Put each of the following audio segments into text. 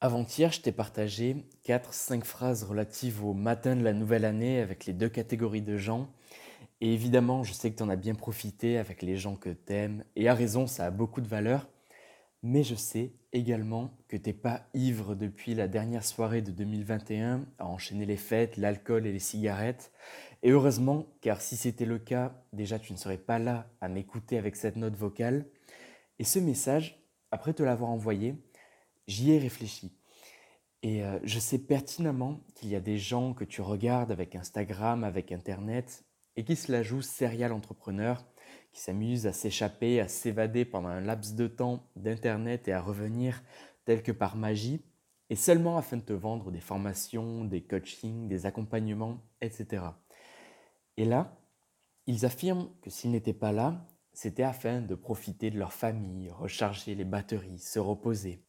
Avant-hier, je t'ai partagé 4-5 phrases relatives au matin de la nouvelle année avec les deux catégories de gens. Et évidemment, je sais que tu en as bien profité avec les gens que t'aimes. Et à raison, ça a beaucoup de valeur. Mais je sais également que t'es pas ivre depuis la dernière soirée de 2021 à enchaîner les fêtes, l'alcool et les cigarettes. Et heureusement, car si c'était le cas, déjà tu ne serais pas là à m'écouter avec cette note vocale. Et ce message, après te l'avoir envoyé, j'y ai réfléchi. Et euh, je sais pertinemment qu'il y a des gens que tu regardes avec Instagram, avec Internet, et qui se la jouent serial entrepreneur, qui s'amusent à s'échapper, à s'évader pendant un laps de temps d'Internet et à revenir tel que par magie, et seulement afin de te vendre des formations, des coachings, des accompagnements, etc. Et là, ils affirment que s'ils n'étaient pas là, c'était afin de profiter de leur famille, recharger les batteries, se reposer.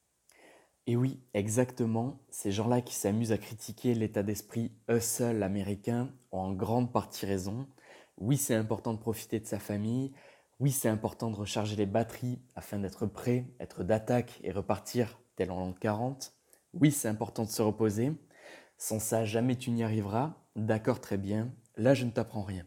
Et oui, exactement, ces gens-là qui s'amusent à critiquer l'état d'esprit hustle américain ont en grande partie raison. Oui, c'est important de profiter de sa famille. Oui, c'est important de recharger les batteries afin d'être prêt, être d'attaque et repartir tel en l'an 40. Oui, c'est important de se reposer. Sans ça, jamais tu n'y arriveras. D'accord, très bien. Là, je ne t'apprends rien.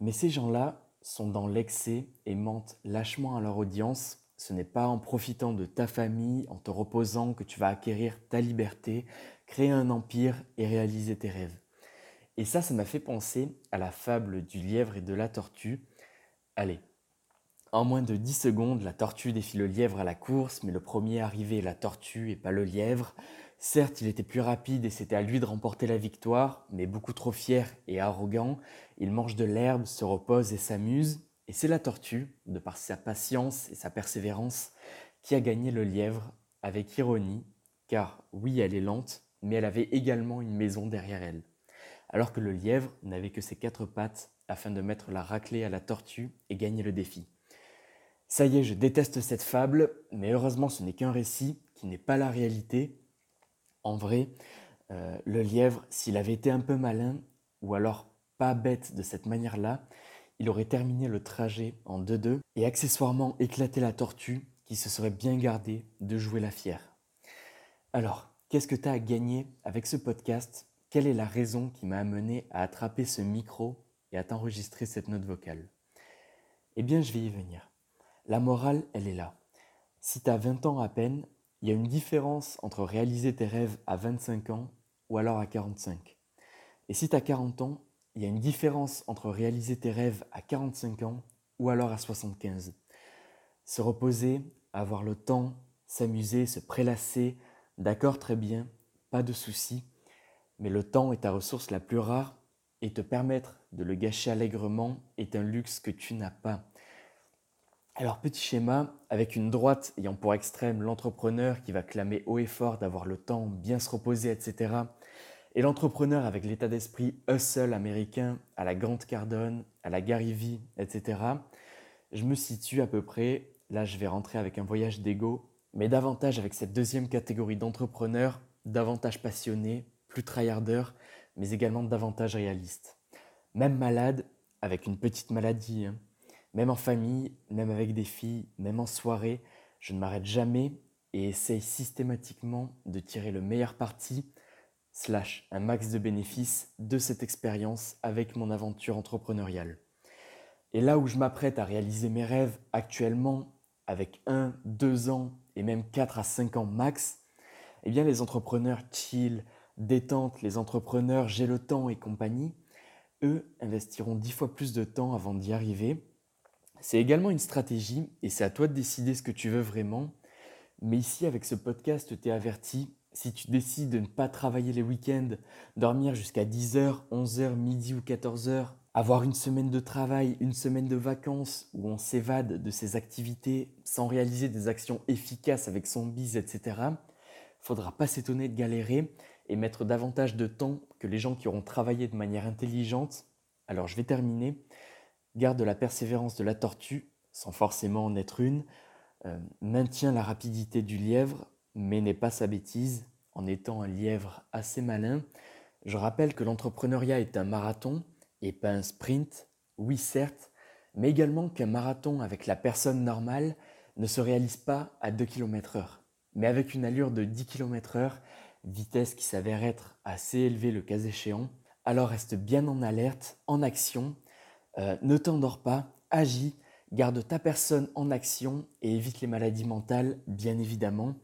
Mais ces gens-là sont dans l'excès et mentent lâchement à leur audience ce n'est pas en profitant de ta famille, en te reposant, que tu vas acquérir ta liberté, créer un empire et réaliser tes rêves. Et ça, ça m'a fait penser à la fable du lièvre et de la tortue. Allez, en moins de 10 secondes, la tortue défie le lièvre à la course, mais le premier arrivé est la tortue et pas le lièvre. Certes, il était plus rapide et c'était à lui de remporter la victoire, mais beaucoup trop fier et arrogant, il mange de l'herbe, se repose et s'amuse. Et c'est la tortue, de par sa patience et sa persévérance, qui a gagné le lièvre avec ironie, car oui, elle est lente, mais elle avait également une maison derrière elle. Alors que le lièvre n'avait que ses quatre pattes afin de mettre la raclée à la tortue et gagner le défi. Ça y est, je déteste cette fable, mais heureusement ce n'est qu'un récit qui n'est pas la réalité. En vrai, euh, le lièvre, s'il avait été un peu malin, ou alors pas bête de cette manière-là, il aurait terminé le trajet en 2-2 et accessoirement éclaté la tortue qui se serait bien gardée de jouer la fière. Alors, qu'est-ce que tu as à gagner avec ce podcast? Quelle est la raison qui m'a amené à attraper ce micro et à t'enregistrer cette note vocale? Eh bien, je vais y venir. La morale, elle est là. Si tu as 20 ans à peine, il y a une différence entre réaliser tes rêves à 25 ans ou alors à 45. Et si tu as 40 ans, il y a une différence entre réaliser tes rêves à 45 ans ou alors à 75. Se reposer, avoir le temps, s'amuser, se prélasser, d'accord très bien, pas de souci, mais le temps est ta ressource la plus rare et te permettre de le gâcher allègrement est un luxe que tu n'as pas. Alors petit schéma, avec une droite ayant pour extrême l'entrepreneur qui va clamer haut et fort d'avoir le temps, bien se reposer, etc. Et l'entrepreneur avec l'état d'esprit hustle américain à la Grant Cardone, à la Gary Vee, etc., je me situe à peu près, là je vais rentrer avec un voyage d'ego, mais davantage avec cette deuxième catégorie d'entrepreneurs, davantage passionnés, plus tryharders, mais également davantage réalistes. Même malade, avec une petite maladie, hein. même en famille, même avec des filles, même en soirée, je ne m'arrête jamais et essaye systématiquement de tirer le meilleur parti slash un max de bénéfices de cette expérience avec mon aventure entrepreneuriale. Et là où je m'apprête à réaliser mes rêves actuellement, avec 1, 2 ans et même 4 à 5 ans max, eh bien les entrepreneurs chill, détente, les entrepreneurs j'ai le temps et compagnie, eux investiront 10 fois plus de temps avant d'y arriver. C'est également une stratégie et c'est à toi de décider ce que tu veux vraiment. Mais ici, avec ce podcast, tu es averti, si tu décides de ne pas travailler les week-ends, dormir jusqu'à 10h, 11h, midi ou 14h, avoir une semaine de travail, une semaine de vacances où on s'évade de ses activités sans réaliser des actions efficaces avec son bise, etc., faudra pas s'étonner de galérer et mettre davantage de temps que les gens qui auront travaillé de manière intelligente. Alors je vais terminer. Garde la persévérance de la tortue, sans forcément en être une. Euh, maintiens la rapidité du lièvre mais n'est pas sa bêtise en étant un lièvre assez malin. Je rappelle que l'entrepreneuriat est un marathon et pas un sprint, oui certes, mais également qu'un marathon avec la personne normale ne se réalise pas à 2 km heure. mais avec une allure de 10 km/h, vitesse qui s'avère être assez élevée le cas échéant. Alors reste bien en alerte, en action, euh, ne t'endors pas, agis, garde ta personne en action et évite les maladies mentales, bien évidemment.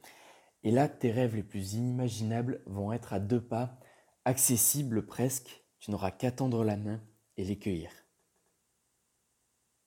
Et là, tes rêves les plus inimaginables vont être à deux pas, accessibles presque, tu n'auras qu'à tendre la main et les cueillir.